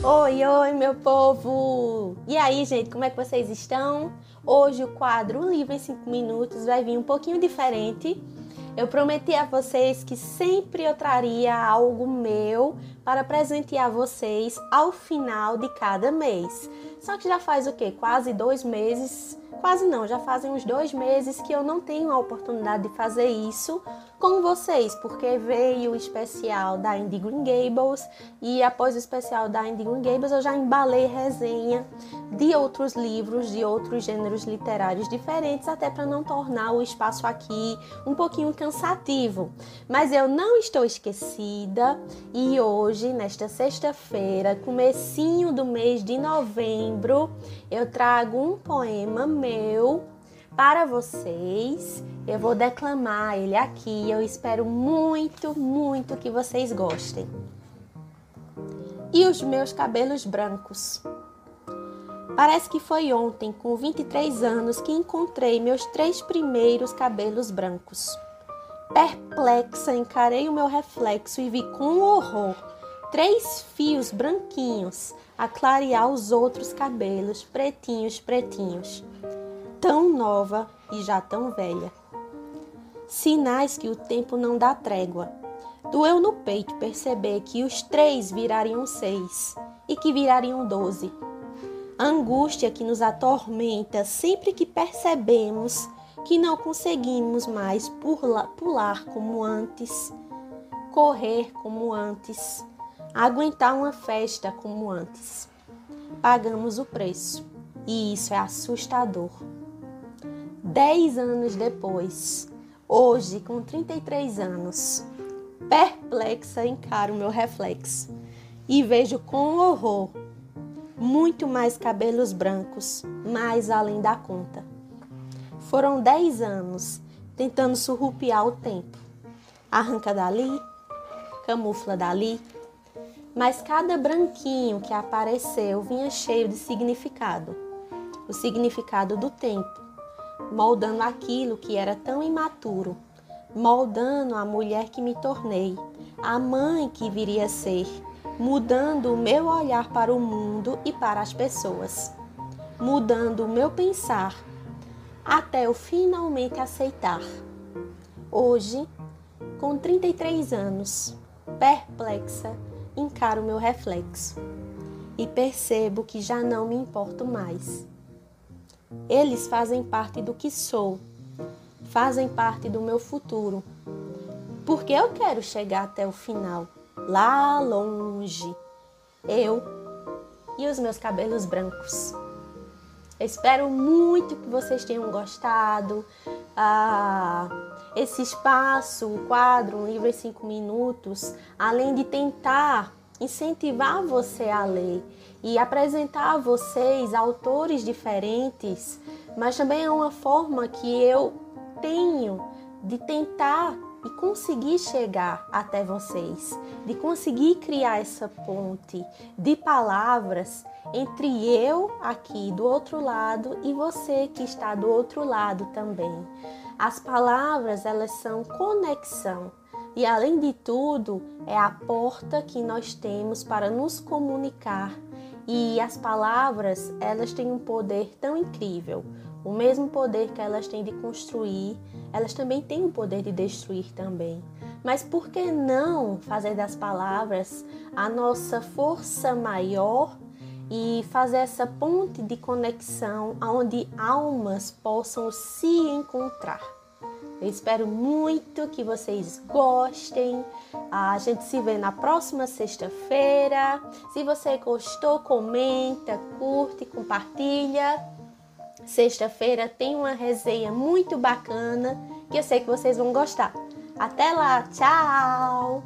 Oi, oi, meu povo! E aí, gente, como é que vocês estão? Hoje o quadro Livro em 5 Minutos vai vir um pouquinho diferente. Eu prometi a vocês que sempre eu traria algo meu para presentear vocês ao final de cada mês. Só que já faz o quê? Quase dois meses Quase não, já fazem uns dois meses que eu não tenho a oportunidade de fazer isso com vocês, porque veio o especial da Indie Green Gables e após o especial da Indie Green Gables eu já embalei resenha de outros livros, de outros gêneros literários diferentes, até para não tornar o espaço aqui um pouquinho cansativo. Mas eu não estou esquecida e hoje, nesta sexta-feira, comecinho do mês de novembro, eu trago um poema meu para vocês. Eu vou declamar ele aqui. Eu espero muito, muito que vocês gostem. E os meus cabelos brancos. Parece que foi ontem, com 23 anos, que encontrei meus três primeiros cabelos brancos. Perplexa, encarei o meu reflexo e vi com horror três fios branquinhos a clarear os outros cabelos pretinhos, pretinhos. Tão nova e já tão velha. Sinais que o tempo não dá trégua. Doeu no peito perceber que os três virariam seis e que virariam doze. Angústia que nos atormenta sempre que percebemos que não conseguimos mais pular, pular como antes, correr como antes, aguentar uma festa como antes. Pagamos o preço e isso é assustador. Dez anos depois, hoje com 33 anos, perplexa encaro meu reflexo e vejo com horror muito mais cabelos brancos, mais além da conta. Foram dez anos tentando surrupiar o tempo. Arranca dali, camufla dali, mas cada branquinho que apareceu vinha cheio de significado o significado do tempo, moldando aquilo que era tão imaturo, moldando a mulher que me tornei, a mãe que viria a ser, mudando o meu olhar para o mundo e para as pessoas, mudando o meu pensar, até eu finalmente aceitar. Hoje, com 33 anos, perplexa, encaro meu reflexo e percebo que já não me importo mais. Eles fazem parte do que sou, fazem parte do meu futuro, porque eu quero chegar até o final, lá longe. Eu e os meus cabelos brancos. Espero muito que vocês tenham gostado. Ah, esse espaço, o quadro, um livro em cinco minutos, além de tentar incentivar você a ler e apresentar a vocês autores diferentes, mas também é uma forma que eu tenho de tentar e conseguir chegar até vocês, de conseguir criar essa ponte de palavras entre eu aqui do outro lado e você que está do outro lado também. As palavras, elas são conexão. E além de tudo, é a porta que nós temos para nos comunicar. E as palavras, elas têm um poder tão incrível. O mesmo poder que elas têm de construir, elas também têm o poder de destruir também. Mas por que não fazer das palavras a nossa força maior e fazer essa ponte de conexão onde almas possam se encontrar. Eu espero muito que vocês gostem. A gente se vê na próxima sexta-feira. Se você gostou, comenta, curte, compartilha. Sexta-feira tem uma resenha muito bacana que eu sei que vocês vão gostar. Até lá, tchau!